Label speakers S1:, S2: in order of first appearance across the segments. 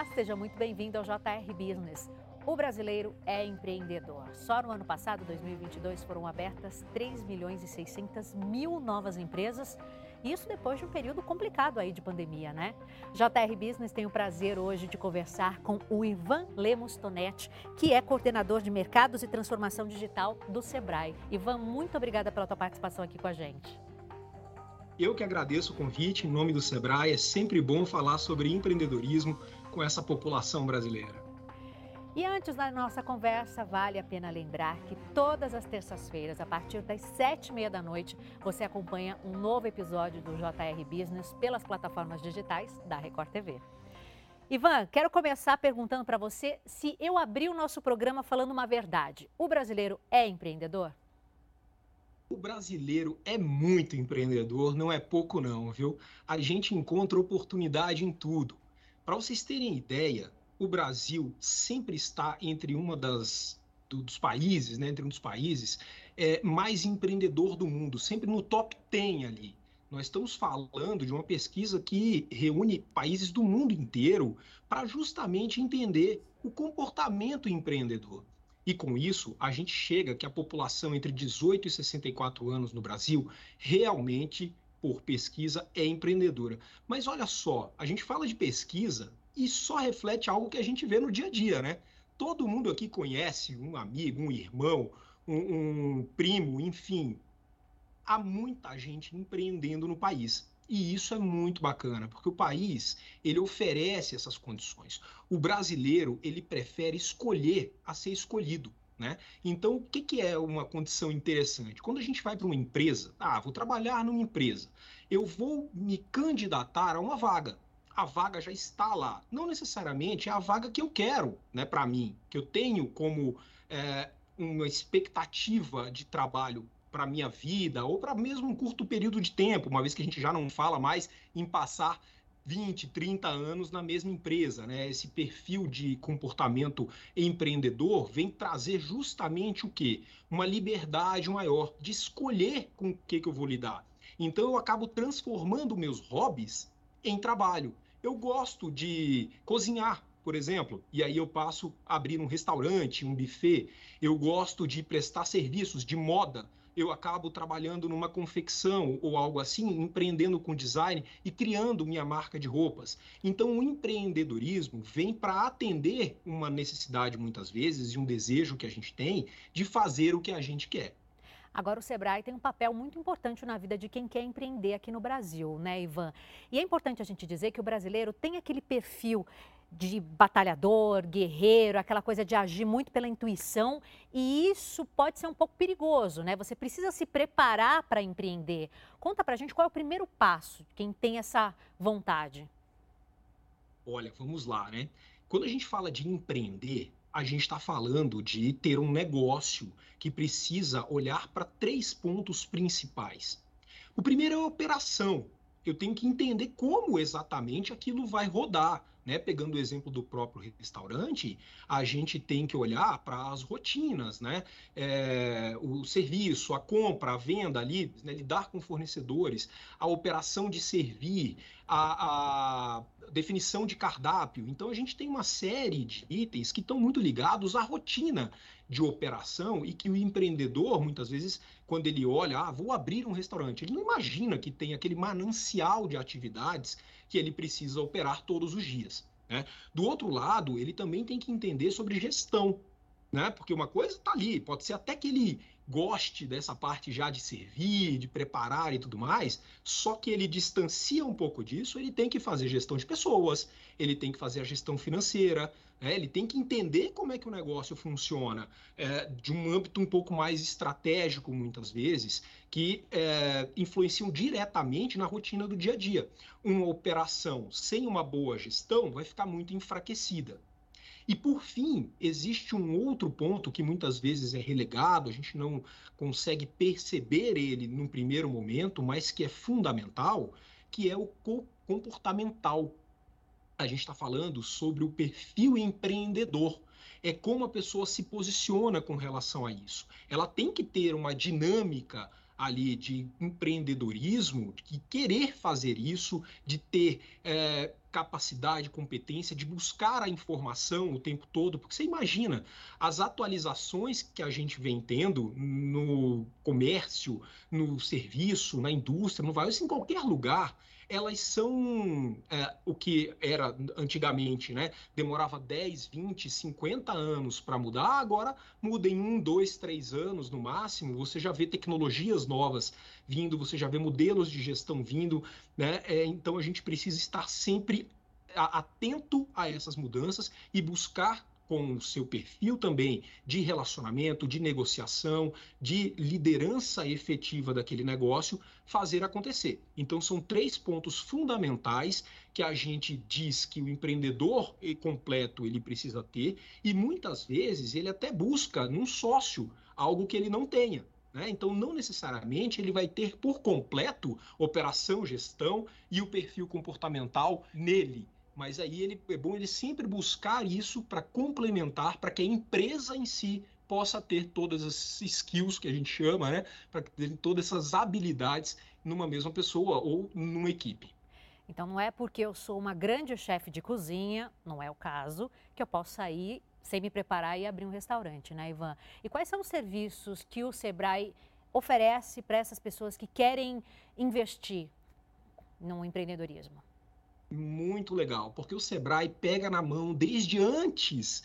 S1: Olá, seja muito bem-vindo ao JR Business. O brasileiro é empreendedor. Só no ano passado, 2022, foram abertas 3 milhões e 600 mil novas empresas. Isso depois de um período complicado aí de pandemia, né? JR Business tem o prazer hoje de conversar com o Ivan Lemos Tonetti, que é coordenador de mercados e transformação digital do Sebrae. Ivan, muito obrigada pela tua participação aqui com a gente.
S2: Eu que agradeço o convite em nome do Sebrae. É sempre bom falar sobre empreendedorismo com essa população brasileira.
S1: E antes da nossa conversa, vale a pena lembrar que todas as terças-feiras, a partir das sete e meia da noite, você acompanha um novo episódio do JR Business pelas plataformas digitais da Record TV. Ivan, quero começar perguntando para você se eu abrir o nosso programa falando uma verdade. O brasileiro é empreendedor?
S2: O brasileiro é muito empreendedor, não é pouco não, viu? A gente encontra oportunidade em tudo. Para vocês terem ideia, o Brasil sempre está entre uma das do, dos países, né, entre um dos países é, mais empreendedor do mundo, sempre no top 10 ali. Nós estamos falando de uma pesquisa que reúne países do mundo inteiro para justamente entender o comportamento empreendedor. E com isso, a gente chega que a população entre 18 e 64 anos no Brasil realmente, por pesquisa, é empreendedora. Mas olha só, a gente fala de pesquisa, e só reflete algo que a gente vê no dia a dia, né? Todo mundo aqui conhece um amigo, um irmão, um, um primo, enfim. Há muita gente empreendendo no país. E isso é muito bacana, porque o país, ele oferece essas condições. O brasileiro, ele prefere escolher a ser escolhido. Né? Então, o que, que é uma condição interessante? Quando a gente vai para uma empresa, ah, vou trabalhar numa empresa, eu vou me candidatar a uma vaga a vaga já está lá. Não necessariamente é a vaga que eu quero, né, para mim, que eu tenho como é, uma expectativa de trabalho para minha vida ou para mesmo um curto período de tempo, uma vez que a gente já não fala mais em passar 20, 30 anos na mesma empresa, né? Esse perfil de comportamento empreendedor vem trazer justamente o quê? Uma liberdade maior de escolher com o que, que eu vou lidar. Então eu acabo transformando meus hobbies em trabalho. Eu gosto de cozinhar, por exemplo, e aí eu passo a abrir um restaurante, um buffet. Eu gosto de prestar serviços de moda. Eu acabo trabalhando numa confecção ou algo assim, empreendendo com design e criando minha marca de roupas. Então, o empreendedorismo vem para atender uma necessidade, muitas vezes, e um desejo que a gente tem de fazer o que a gente quer.
S1: Agora, o Sebrae tem um papel muito importante na vida de quem quer empreender aqui no Brasil, né, Ivan? E é importante a gente dizer que o brasileiro tem aquele perfil de batalhador, guerreiro, aquela coisa de agir muito pela intuição, e isso pode ser um pouco perigoso, né? Você precisa se preparar para empreender. Conta pra gente qual é o primeiro passo, quem tem essa vontade.
S2: Olha, vamos lá, né? Quando a gente fala de empreender, a gente está falando de ter um negócio que precisa olhar para três pontos principais. O primeiro é a operação. Eu tenho que entender como exatamente aquilo vai rodar. Né? Pegando o exemplo do próprio restaurante, a gente tem que olhar para as rotinas, né? É, o serviço, a compra, a venda ali, né? lidar com fornecedores, a operação de servir, a, a definição de cardápio. Então a gente tem uma série de itens que estão muito ligados à rotina de operação e que o empreendedor, muitas vezes, quando ele olha, ah, vou abrir um restaurante, ele não imagina que tem aquele manancial de atividades que ele precisa operar todos os dias. Né? Do outro lado, ele também tem que entender sobre gestão, né? Porque uma coisa está ali, pode ser até que ele goste dessa parte já de servir, de preparar e tudo mais, só que ele distancia um pouco disso, ele tem que fazer gestão de pessoas, ele tem que fazer a gestão financeira, né? ele tem que entender como é que o negócio funciona é, de um âmbito um pouco mais estratégico, muitas vezes, que é, influenciam diretamente na rotina do dia a dia. Uma operação sem uma boa gestão vai ficar muito enfraquecida. E por fim, existe um outro ponto que muitas vezes é relegado, a gente não consegue perceber ele num primeiro momento, mas que é fundamental, que é o comportamental. A gente está falando sobre o perfil empreendedor. É como a pessoa se posiciona com relação a isso. Ela tem que ter uma dinâmica ali de empreendedorismo, de querer fazer isso, de ter é, capacidade, competência de buscar a informação o tempo todo, porque você imagina as atualizações que a gente vem tendo no comércio, no serviço, na indústria, no varejo, em qualquer lugar elas são é, o que era antigamente, né? Demorava 10, 20, 50 anos para mudar, agora muda em um, dois, três anos no máximo. Você já vê tecnologias novas vindo, você já vê modelos de gestão vindo, né? É, então a gente precisa estar sempre atento a essas mudanças e buscar com o seu perfil também de relacionamento, de negociação, de liderança efetiva daquele negócio, fazer acontecer. Então, são três pontos fundamentais que a gente diz que o empreendedor completo ele precisa ter, e muitas vezes ele até busca num sócio algo que ele não tenha. Né? Então, não necessariamente ele vai ter por completo operação, gestão e o perfil comportamental nele mas aí ele, é bom ele sempre buscar isso para complementar, para que a empresa em si possa ter todas as skills que a gente chama, né? Para ter todas essas habilidades numa mesma pessoa ou numa equipe.
S1: Então não é porque eu sou uma grande chefe de cozinha, não é o caso, que eu posso sair sem me preparar e abrir um restaurante, né, Ivan? E quais são os serviços que o Sebrae oferece para essas pessoas que querem investir no empreendedorismo?
S2: Muito legal, porque o Sebrae pega na mão desde antes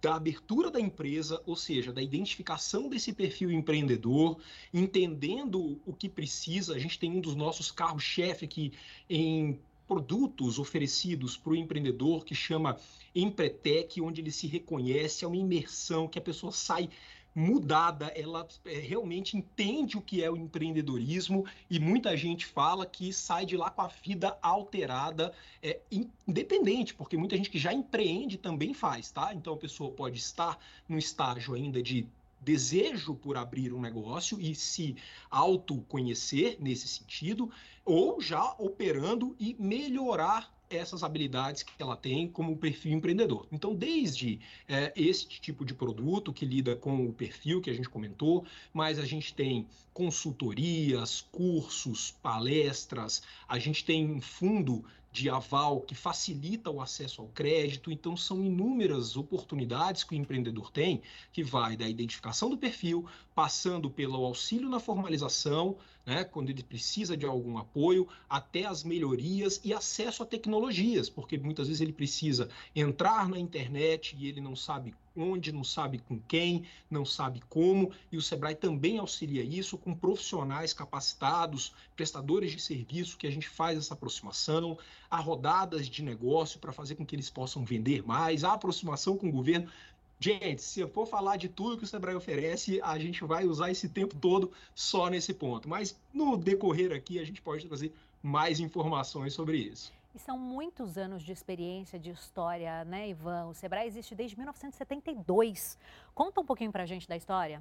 S2: da abertura da empresa, ou seja, da identificação desse perfil empreendedor, entendendo o que precisa. A gente tem um dos nossos carros-chefe aqui em produtos oferecidos para o empreendedor que chama Empretec, onde ele se reconhece, é uma imersão que a pessoa sai mudada, ela é, realmente entende o que é o empreendedorismo e muita gente fala que sai de lá com a vida alterada, é, independente, porque muita gente que já empreende também faz, tá? Então a pessoa pode estar no estágio ainda de desejo por abrir um negócio e se autoconhecer nesse sentido, ou já operando e melhorar essas habilidades que ela tem como perfil empreendedor. Então, desde é, este tipo de produto que lida com o perfil que a gente comentou, mas a gente tem consultorias, cursos, palestras, a gente tem um fundo de aval que facilita o acesso ao crédito. Então, são inúmeras oportunidades que o empreendedor tem, que vai da identificação do perfil, passando pelo auxílio na formalização, né, quando ele precisa de algum apoio, até as melhorias e acesso a tecnologias, porque muitas vezes ele precisa entrar na internet e ele não sabe onde, não sabe com quem, não sabe como, e o Sebrae também auxilia isso com profissionais capacitados, prestadores de serviço, que a gente faz essa aproximação, a rodadas de negócio para fazer com que eles possam vender mais, a aproximação com o governo. Gente, se eu for falar de tudo que o Sebrae oferece, a gente vai usar esse tempo todo só nesse ponto. Mas no decorrer aqui, a gente pode trazer mais informações sobre isso.
S1: E são muitos anos de experiência, de história, né, Ivan? O Sebrae existe desde 1972. Conta um pouquinho para a gente da história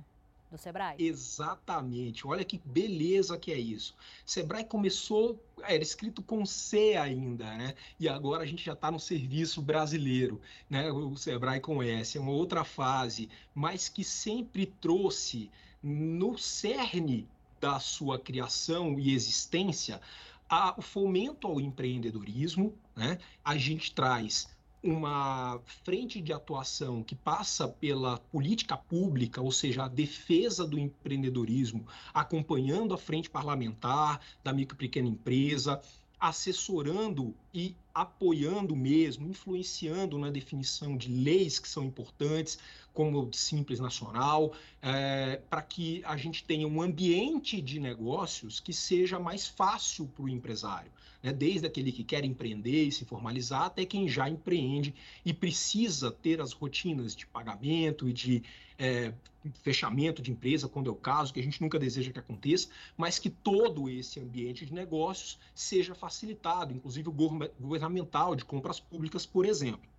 S1: do Sebrae?
S2: Exatamente. Olha que beleza que é isso. Sebrae começou, era escrito com C ainda, né? E agora a gente já está no serviço brasileiro, né? O Sebrae com S, é uma outra fase, mas que sempre trouxe no cerne da sua criação e existência a, o fomento ao empreendedorismo, né? A gente traz uma frente de atuação que passa pela política pública, ou seja, a defesa do empreendedorismo, acompanhando a frente parlamentar da micro e pequena empresa, assessorando e apoiando mesmo, influenciando na definição de leis que são importantes, como o Simples Nacional, é, para que a gente tenha um ambiente de negócios que seja mais fácil para o empresário, né? desde aquele que quer empreender e se formalizar, até quem já empreende e precisa ter as rotinas de pagamento e de é, fechamento de empresa, quando é o caso, que a gente nunca deseja que aconteça, mas que todo esse ambiente de negócios seja facilitado, inclusive o governamental de compras públicas, por exemplo.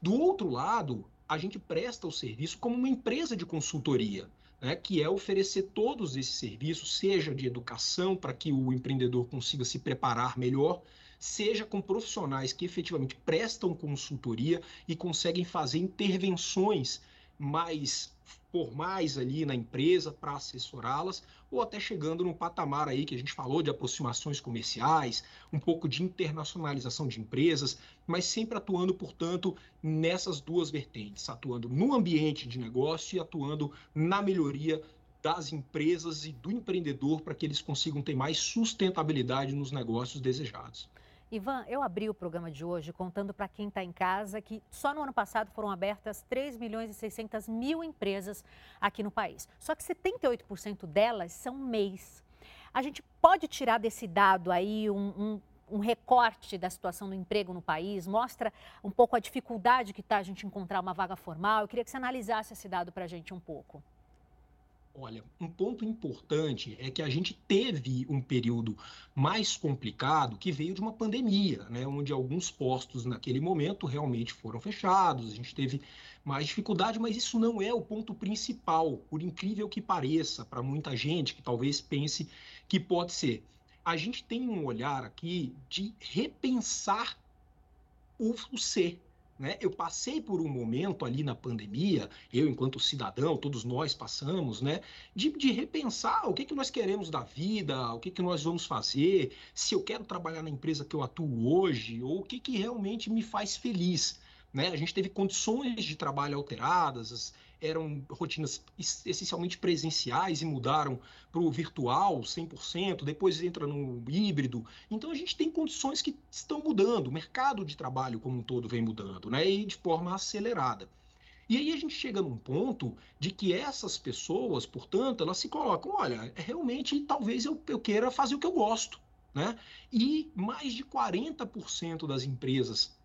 S2: Do outro lado, a gente presta o serviço como uma empresa de consultoria, né, que é oferecer todos esses serviços, seja de educação para que o empreendedor consiga se preparar melhor, seja com profissionais que efetivamente prestam consultoria e conseguem fazer intervenções mais formais ali na empresa para assessorá-las, ou até chegando num patamar aí que a gente falou de aproximações comerciais, um pouco de internacionalização de empresas, mas sempre atuando, portanto, nessas duas vertentes, atuando no ambiente de negócio e atuando na melhoria das empresas e do empreendedor para que eles consigam ter mais sustentabilidade nos negócios desejados.
S1: Ivan, eu abri o programa de hoje contando para quem está em casa que só no ano passado foram abertas 3 milhões e 600 mil empresas aqui no país. Só que 78% delas são MEIs. A gente pode tirar desse dado aí um, um, um, recorte da situação do emprego no país? Mostra um pouco a dificuldade que está a gente encontrar uma vaga formal? Eu queria que você analisasse esse dado para a gente um pouco.
S2: Olha, um ponto importante é que a gente teve um período mais complicado que veio de uma pandemia, né, onde alguns postos naquele momento realmente foram fechados, a gente teve mais dificuldade, mas isso não é o ponto principal, por incrível que pareça, para muita gente que talvez pense que pode ser. A gente tem um olhar aqui de repensar o, o ser, né? Eu passei por um momento ali na pandemia, eu enquanto cidadão, todos nós passamos, né? de, de repensar o que, que nós queremos da vida, o que, que nós vamos fazer, se eu quero trabalhar na empresa que eu atuo hoje, ou o que, que realmente me faz feliz. Né? A gente teve condições de trabalho alteradas, eram rotinas essencialmente presenciais e mudaram para o virtual 100%, depois entra no híbrido. Então a gente tem condições que estão mudando, o mercado de trabalho como um todo vem mudando, né? E de forma acelerada. E aí a gente chega num ponto de que essas pessoas, portanto, elas se colocam, olha, realmente talvez eu, eu queira fazer o que eu gosto, né? E mais de 40% das empresas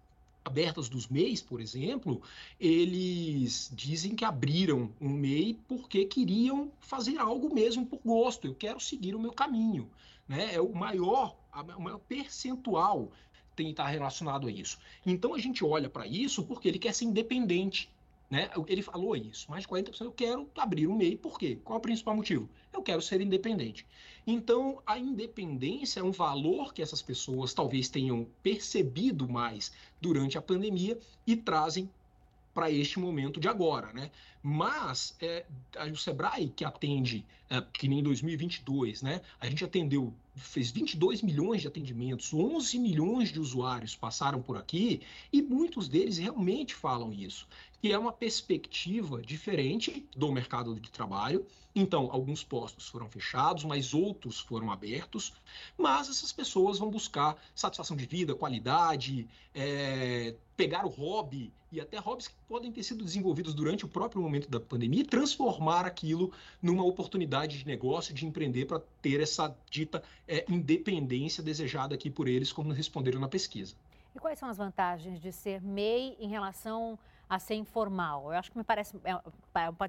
S2: abertas dos MEIs, por exemplo, eles dizem que abriram um MEI porque queriam fazer algo mesmo por gosto. Eu quero seguir o meu caminho. Né? É o maior, o maior percentual tem estar relacionado a isso. Então a gente olha para isso porque ele quer ser independente. Né? Ele falou isso, mais de 40% eu quero abrir um MEI, por quê? Qual é o principal motivo? Eu quero ser independente. Então, a independência é um valor que essas pessoas talvez tenham percebido mais durante a pandemia e trazem para este momento de agora, né? Mas é, o Sebrae que atende, é, que nem em 2022, né? A gente atendeu, fez 22 milhões de atendimentos, 11 milhões de usuários passaram por aqui e muitos deles realmente falam isso, que é uma perspectiva diferente do mercado de trabalho. Então, alguns postos foram fechados, mas outros foram abertos. Mas essas pessoas vão buscar satisfação de vida, qualidade, é, pegar o hobby e até hobbies que podem ter sido desenvolvidos durante o próprio momento da pandemia e transformar aquilo numa oportunidade de negócio, de empreender para ter essa dita é, independência desejada aqui por eles, como responderam na pesquisa.
S1: E quais são as vantagens de ser MEI em relação a ser informal? Eu acho que me parece, é,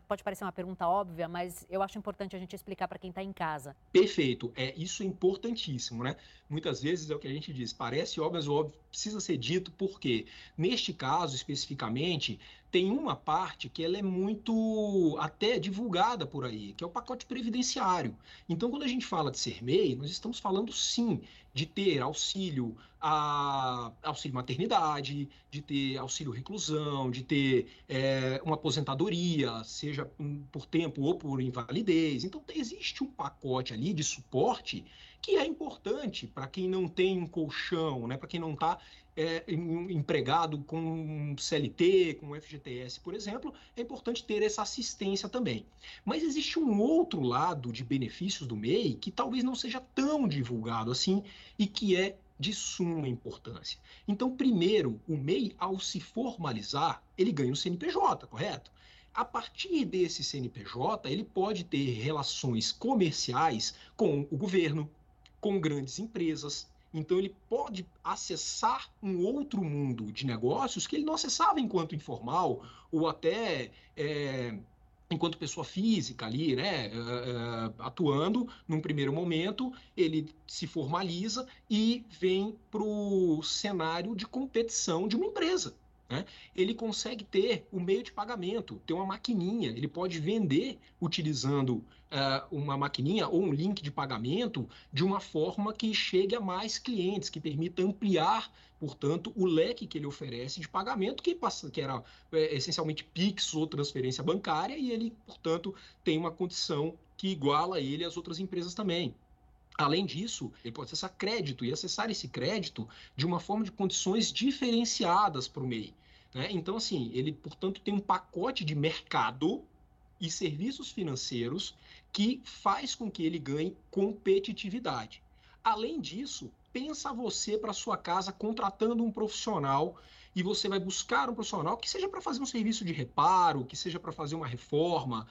S1: pode parecer uma pergunta óbvia, mas eu acho importante a gente explicar para quem está em casa.
S2: Perfeito, é isso é importantíssimo, né? Muitas vezes é o que a gente diz, parece óbvio, mas o óbvio precisa ser dito porque neste caso especificamente tem uma parte que ela é muito até divulgada por aí, que é o pacote previdenciário. Então, quando a gente fala de ser MEI, nós estamos falando sim de ter auxílio a auxílio maternidade, de ter auxílio reclusão, de ter é, uma aposentadoria, seja por tempo ou por invalidez. Então, existe um pacote ali de suporte que é importante para quem não tem um colchão, né? para quem não está é, empregado com CLT, com FGTS, por exemplo, é importante ter essa assistência também. Mas existe um outro lado de benefícios do MEI que talvez não seja tão divulgado assim e que é de suma importância. Então, primeiro, o MEI, ao se formalizar, ele ganha um CNPJ, correto? A partir desse CNPJ, ele pode ter relações comerciais com o governo, com grandes empresas, então, ele pode acessar um outro mundo de negócios que ele não acessava enquanto informal ou até é, enquanto pessoa física ali, né, uh, uh, atuando num primeiro momento, ele se formaliza e vem para o cenário de competição de uma empresa. Né, ele consegue ter o meio de pagamento, ter uma maquininha, ele pode vender utilizando uh, uma maquininha ou um link de pagamento de uma forma que chegue a mais clientes, que permita ampliar, portanto, o leque que ele oferece de pagamento, que, passa, que era é, essencialmente PIX ou transferência bancária, e ele, portanto, tem uma condição que iguala ele às outras empresas também. Além disso, ele pode acessar crédito e acessar esse crédito de uma forma de condições diferenciadas para o MEI. Né? Então, assim, ele, portanto, tem um pacote de mercado e serviços financeiros que faz com que ele ganhe competitividade. Além disso, pensa você para sua casa contratando um profissional e você vai buscar um profissional que seja para fazer um serviço de reparo, que seja para fazer uma reforma,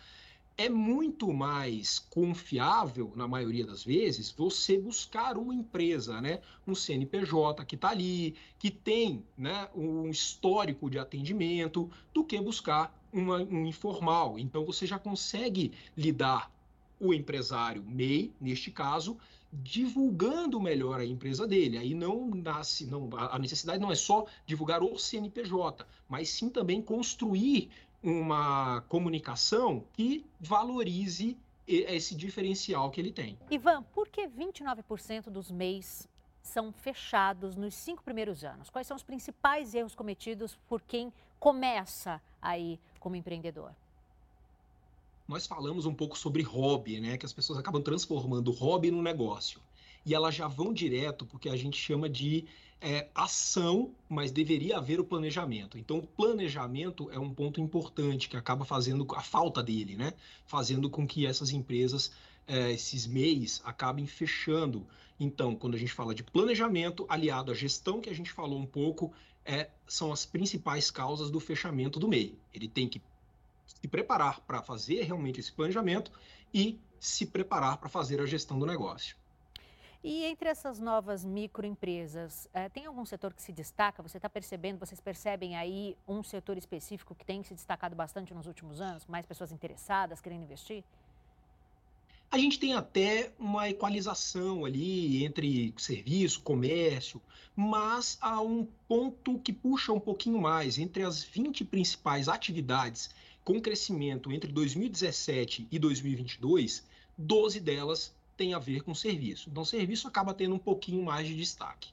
S2: é muito mais confiável, na maioria das vezes, você buscar uma empresa, né? um CNPJ que está ali, que tem né, um histórico de atendimento, do que buscar uma, um informal. Então, você já consegue lidar o empresário MEI, neste caso, divulgando melhor a empresa dele. Aí não nasce, não, a necessidade não é só divulgar o CNPJ, mas sim também construir uma comunicação que valorize esse diferencial que ele tem.
S1: Ivan, por que 29% dos MEIs são fechados nos cinco primeiros anos? Quais são os principais erros cometidos por quem começa aí como empreendedor?
S2: Nós falamos um pouco sobre hobby, né? Que as pessoas acabam transformando o hobby no negócio. E elas já vão direto porque a gente chama de é, ação, mas deveria haver o planejamento. Então, o planejamento é um ponto importante que acaba fazendo a falta dele, né? Fazendo com que essas empresas, é, esses MEIs, acabem fechando. Então, quando a gente fala de planejamento aliado à gestão que a gente falou um pouco, é, são as principais causas do fechamento do MEI. Ele tem que se preparar para fazer realmente esse planejamento e se preparar para fazer a gestão do negócio.
S1: E entre essas novas microempresas, é, tem algum setor que se destaca? Você está percebendo, vocês percebem aí um setor específico que tem se destacado bastante nos últimos anos? Mais pessoas interessadas, querendo investir?
S2: A gente tem até uma equalização ali entre serviço, comércio, mas há um ponto que puxa um pouquinho mais. Entre as 20 principais atividades com crescimento entre 2017 e 2022, 12 delas tem a ver com serviço. Então, serviço acaba tendo um pouquinho mais de destaque.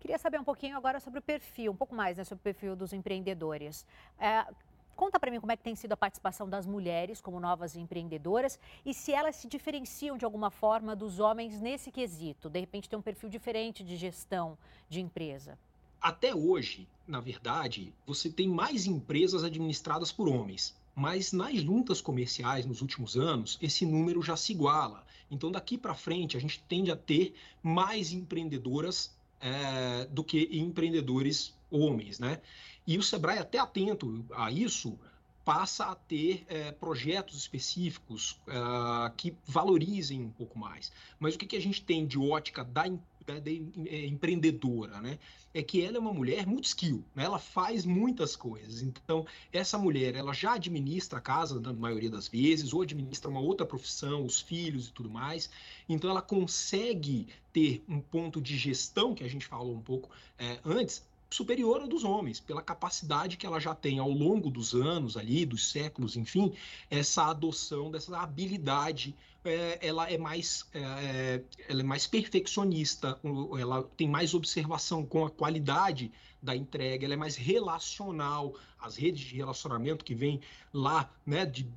S1: Queria saber um pouquinho agora sobre o perfil, um pouco mais né, sobre o perfil dos empreendedores. É, conta para mim como é que tem sido a participação das mulheres como novas empreendedoras e se elas se diferenciam de alguma forma dos homens nesse quesito. De repente, tem um perfil diferente de gestão de empresa.
S2: Até hoje, na verdade, você tem mais empresas administradas por homens mas nas juntas comerciais nos últimos anos, esse número já se iguala. Então, daqui para frente, a gente tende a ter mais empreendedoras é, do que empreendedores homens, né? E o Sebrae, até atento a isso, passa a ter é, projetos específicos é, que valorizem um pouco mais. Mas o que, que a gente tem de ótica da é, empreendedora, né? É que ela é uma mulher muito skill, né? Ela faz muitas coisas. Então, essa mulher, ela já administra a casa na maioria das vezes, ou administra uma outra profissão, os filhos e tudo mais. Então, ela consegue ter um ponto de gestão, que a gente falou um pouco é, antes, superior ao dos homens, pela capacidade que ela já tem ao longo dos anos ali, dos séculos, enfim, essa adoção dessa habilidade, é, ela é mais, é, é ela é mais perfeccionista, ela tem mais observação com a qualidade da entrega, ela é mais relacional, as redes de relacionamento que vem lá, né, de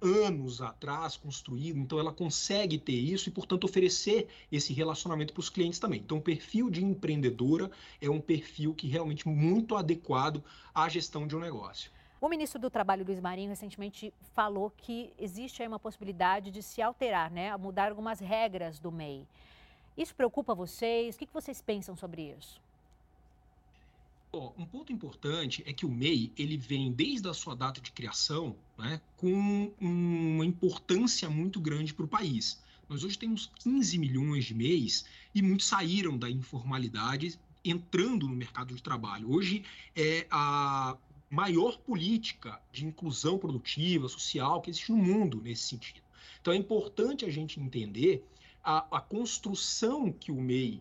S2: anos atrás construído, então ela consegue ter isso e, portanto, oferecer esse relacionamento para os clientes também. Então, o perfil de empreendedora é um perfil que realmente muito adequado à gestão de um negócio.
S1: O ministro do Trabalho, Luiz Marinho, recentemente falou que existe aí uma possibilidade de se alterar, né, mudar algumas regras do MEI. Isso preocupa vocês? O que vocês pensam sobre isso?
S2: um ponto importante é que o MEI ele vem desde a sua data de criação né, com uma importância muito grande para o país. Nós hoje temos 15 milhões de MEIs e muitos saíram da informalidade entrando no mercado de trabalho. Hoje é a maior política de inclusão produtiva, social que existe no mundo nesse sentido. Então é importante a gente entender a, a construção que o MEI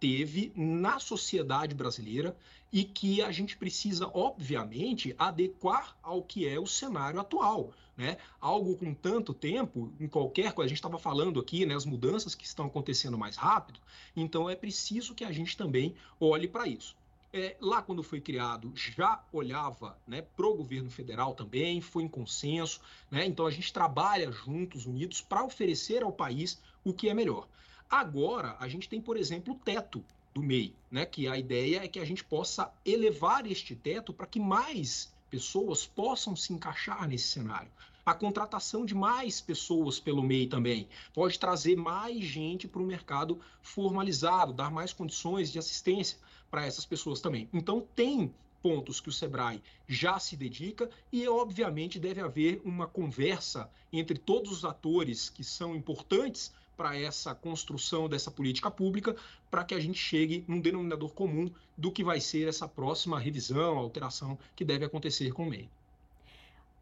S2: teve na sociedade brasileira e que a gente precisa, obviamente, adequar ao que é o cenário atual. Né? Algo com tanto tempo, em qualquer coisa, a gente estava falando aqui, né, as mudanças que estão acontecendo mais rápido, então é preciso que a gente também olhe para isso. É, lá, quando foi criado, já olhava né, para o governo federal também, foi em consenso, né? então a gente trabalha juntos, unidos, para oferecer ao país o que é melhor. Agora, a gente tem, por exemplo, o teto do MEI, né? que a ideia é que a gente possa elevar este teto para que mais pessoas possam se encaixar nesse cenário. A contratação de mais pessoas pelo MEI também pode trazer mais gente para o mercado formalizado, dar mais condições de assistência para essas pessoas também. Então, tem pontos que o Sebrae já se dedica e, obviamente, deve haver uma conversa entre todos os atores que são importantes para essa construção dessa política pública, para que a gente chegue num denominador comum do que vai ser essa próxima revisão, alteração que deve acontecer com o MEI.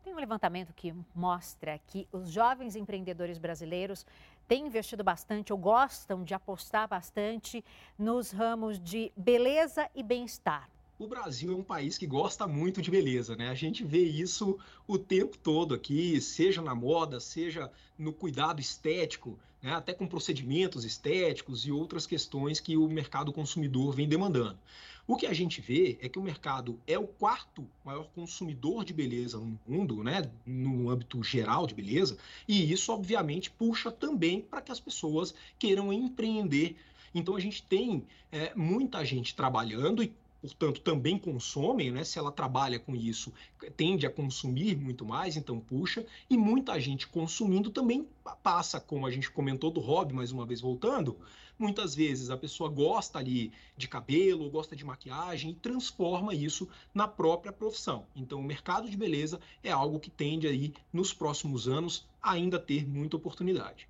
S1: Tem um levantamento que mostra que os jovens empreendedores brasileiros têm investido bastante ou gostam de apostar bastante nos ramos de beleza e bem-estar.
S2: O Brasil é um país que gosta muito de beleza, né? A gente vê isso o tempo todo aqui, seja na moda, seja no cuidado estético, né? até com procedimentos estéticos e outras questões que o mercado consumidor vem demandando. O que a gente vê é que o mercado é o quarto maior consumidor de beleza no mundo, né, no âmbito geral de beleza, e isso obviamente puxa também para que as pessoas queiram empreender. Então a gente tem é, muita gente trabalhando e portanto, também consomem, né? Se ela trabalha com isso, tende a consumir muito mais, então puxa. E muita gente consumindo também passa, como a gente comentou do hobby, mais uma vez voltando, Muitas vezes a pessoa gosta ali de cabelo, gosta de maquiagem e transforma isso na própria profissão. Então, o mercado de beleza é algo que tende aí, nos próximos anos, ainda ter muita oportunidade.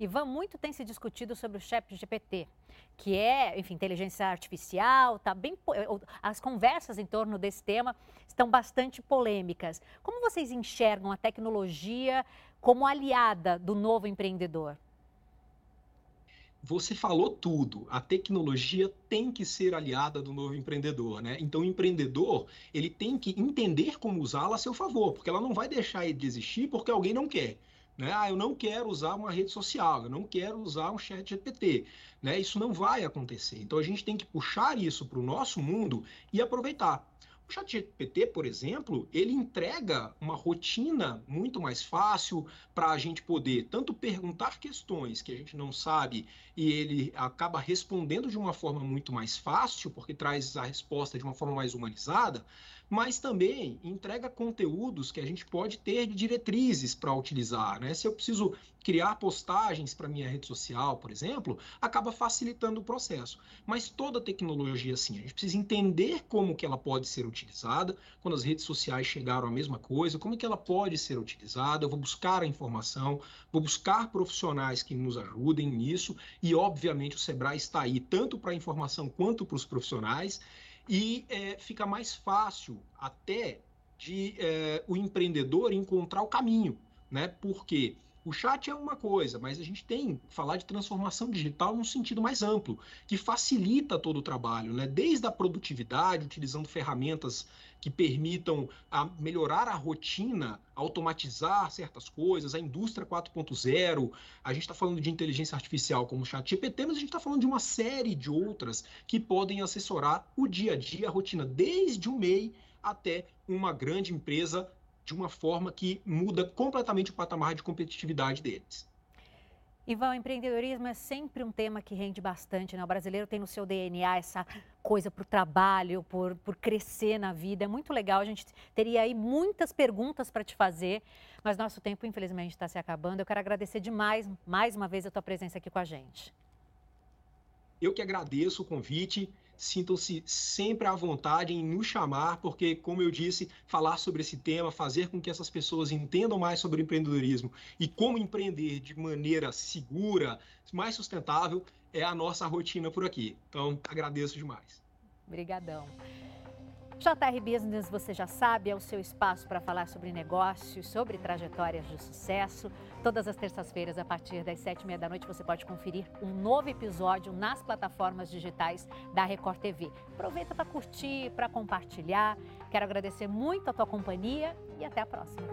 S1: Ivan, muito tem se discutido sobre o chat GPT, que é, enfim, inteligência artificial, tá bem as conversas em torno desse tema estão bastante polêmicas. Como vocês enxergam a tecnologia como aliada do novo empreendedor?
S2: você falou tudo. A tecnologia tem que ser aliada do novo empreendedor, né? Então, o empreendedor ele tem que entender como usá-la a seu favor, porque ela não vai deixar de existir porque alguém não quer. Né? Ah, eu não quero usar uma rede social, eu não quero usar um chat GPT. Né? Isso não vai acontecer. Então, a gente tem que puxar isso para o nosso mundo e aproveitar. O ChatGPT, por exemplo, ele entrega uma rotina muito mais fácil para a gente poder tanto perguntar questões que a gente não sabe e ele acaba respondendo de uma forma muito mais fácil, porque traz a resposta de uma forma mais humanizada, mas também entrega conteúdos que a gente pode ter de diretrizes para utilizar. Né? Se eu preciso criar postagens para minha rede social, por exemplo, acaba facilitando o processo. Mas toda tecnologia, assim, a gente precisa entender como que ela pode ser utilizada. Quando as redes sociais chegaram a mesma coisa, como que ela pode ser utilizada? Eu vou buscar a informação, vou buscar profissionais que nos ajudem nisso e, obviamente, o Sebrae está aí tanto para a informação quanto para os profissionais e é, fica mais fácil até de é, o empreendedor encontrar o caminho, né? Porque o chat é uma coisa, mas a gente tem que falar de transformação digital num sentido mais amplo, que facilita todo o trabalho, né? desde a produtividade, utilizando ferramentas que permitam a melhorar a rotina, automatizar certas coisas, a indústria 4.0. A gente está falando de inteligência artificial como o chat GPT, mas a gente está falando de uma série de outras que podem assessorar o dia a dia, a rotina, desde o MEI até uma grande empresa de uma forma que muda completamente o patamar de competitividade deles.
S1: Ivan, empreendedorismo é sempre um tema que rende bastante, né? O brasileiro tem no seu DNA essa coisa para o trabalho, por, por crescer na vida. É muito legal. A gente teria aí muitas perguntas para te fazer, mas nosso tempo, infelizmente, está se acabando. Eu quero agradecer demais, mais uma vez, a tua presença aqui com a gente.
S2: Eu que agradeço o convite sintam-se sempre à vontade em nos chamar, porque, como eu disse, falar sobre esse tema, fazer com que essas pessoas entendam mais sobre empreendedorismo e como empreender de maneira segura, mais sustentável, é a nossa rotina por aqui. Então, agradeço demais.
S1: Obrigadão. JR Business, você já sabe, é o seu espaço para falar sobre negócios, sobre trajetórias de sucesso. Todas as terças-feiras, a partir das sete e meia da noite, você pode conferir um novo episódio nas plataformas digitais da Record TV. Aproveita para curtir, para compartilhar. Quero agradecer muito a tua companhia e até a próxima.